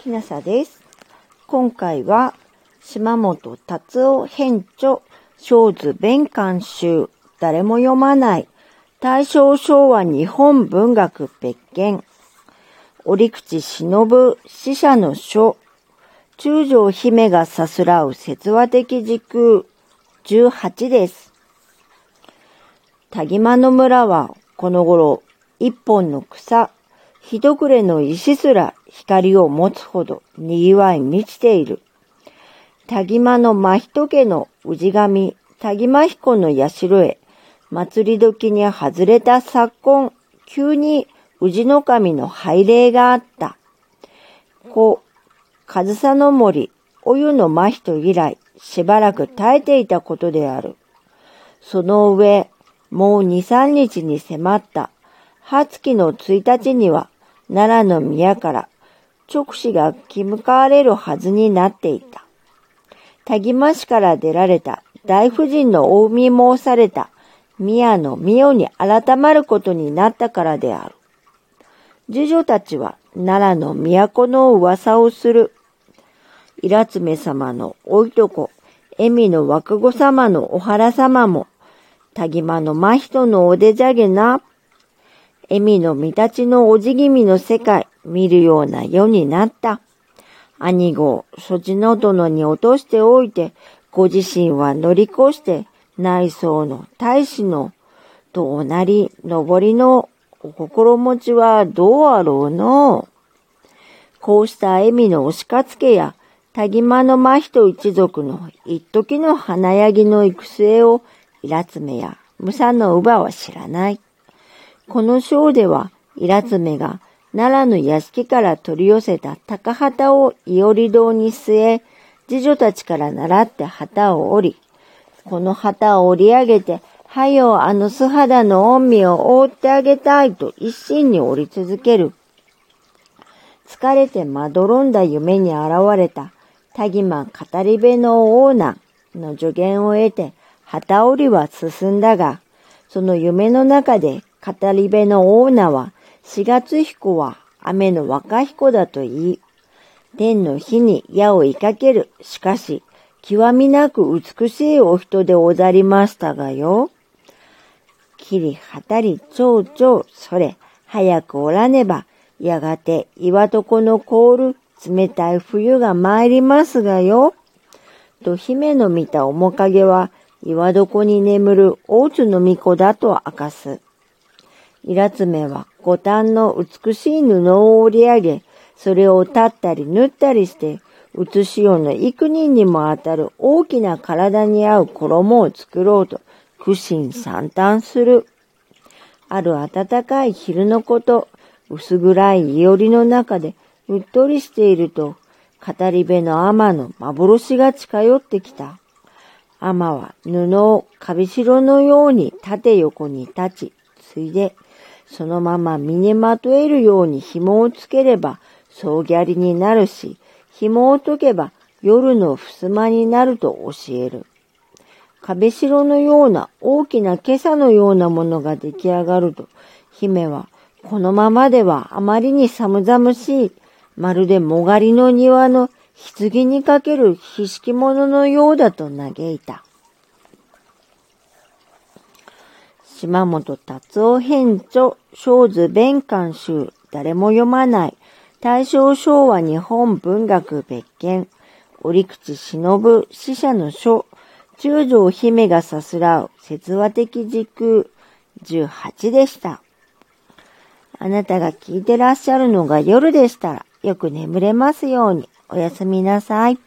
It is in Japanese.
きなさです。今回は、島本達夫編著、小図弁監修、誰も読まない、大正昭和日本文学別件、折口忍死者の書、中条姫がさすらう説話的時空、18です。田島の村は、この頃、一本の草、一暮れの石すら光を持つほど賑わい満ちている。田島の真人家の氏神、田島彦の社へ、祭り時に外れた昨今、急に氏の神の拝礼があった。故、上総の森、お湯の真人以来、しばらく耐えていたことである。その上、もう二三日に迫った、初月の1日には、奈良の宮から、直使が来向かわれるはずになっていた。田島市から出られた大夫人のお海申された宮の御代に改まることになったからである。次女たちは奈良の都の噂をする。イツメ様のおいとこ、恵美の若子様のお原様も、田島の真人のお出じゃげな。恵美の見立ちのおじぎみの世界、見るような世になった。兄子をそちの殿に落としておいて、ご自身は乗り越して、内装の大使の、とおなり、上りのお心持ちはどうあろうのこうした恵美の押しかつけや、田島の真人一族の一時の華やぎの行く末を、イラツメやムサの乳母は知らない。この章では、イラツメが奈良の屋敷から取り寄せた高旗を伊織堂に据え、次女たちから習って旗を折り、この旗を折り上げて、はよあの素肌の恩義を覆ってあげたいと一心に折り続ける。疲れてまどろんだ夢に現れた田島語り部のオーナーの助言を得て、旗折りは進んだが、その夢の中で語り部のオーナーは、四月彦は雨の若彦だと言い、天の日に矢を追いかける。しかし、極みなく美しいお人でござりましたがよ。切りはたり蝶々、それ、早くおらねば、やがて岩床の凍る冷たい冬が参りますがよ。と姫の見た面影は、岩床に眠る大津の巫女だと明かす。イラツメは五反の美しい布を織り上げ、それを立ったり縫ったりして、写しよの幾人にも当たる大きな体に合う衣を作ろうと苦心惨憺する。ある暖かい昼のこと、薄暗いいおりの中でうっとりしていると、語り部の天の幻が近寄ってきた。天は布をカビシロのように縦横に立ち、ついで、そのまま身にまとえるように紐をつければ、総ギャリになるし、紐を解けば夜の襖になると教える。壁城のような大きな今朝のようなものが出来上がると、姫は、このままではあまりに寒々しい、まるでもがりの庭の棺にかけるひしき物のようだと嘆いた。島本達夫編著、小図弁監修、誰も読まない、大正昭和日本文学別件、折口忍死者の書、中条姫がさすらう説話的時空。18でした。あなたが聞いてらっしゃるのが夜でしたら、よく眠れますように、おやすみなさい。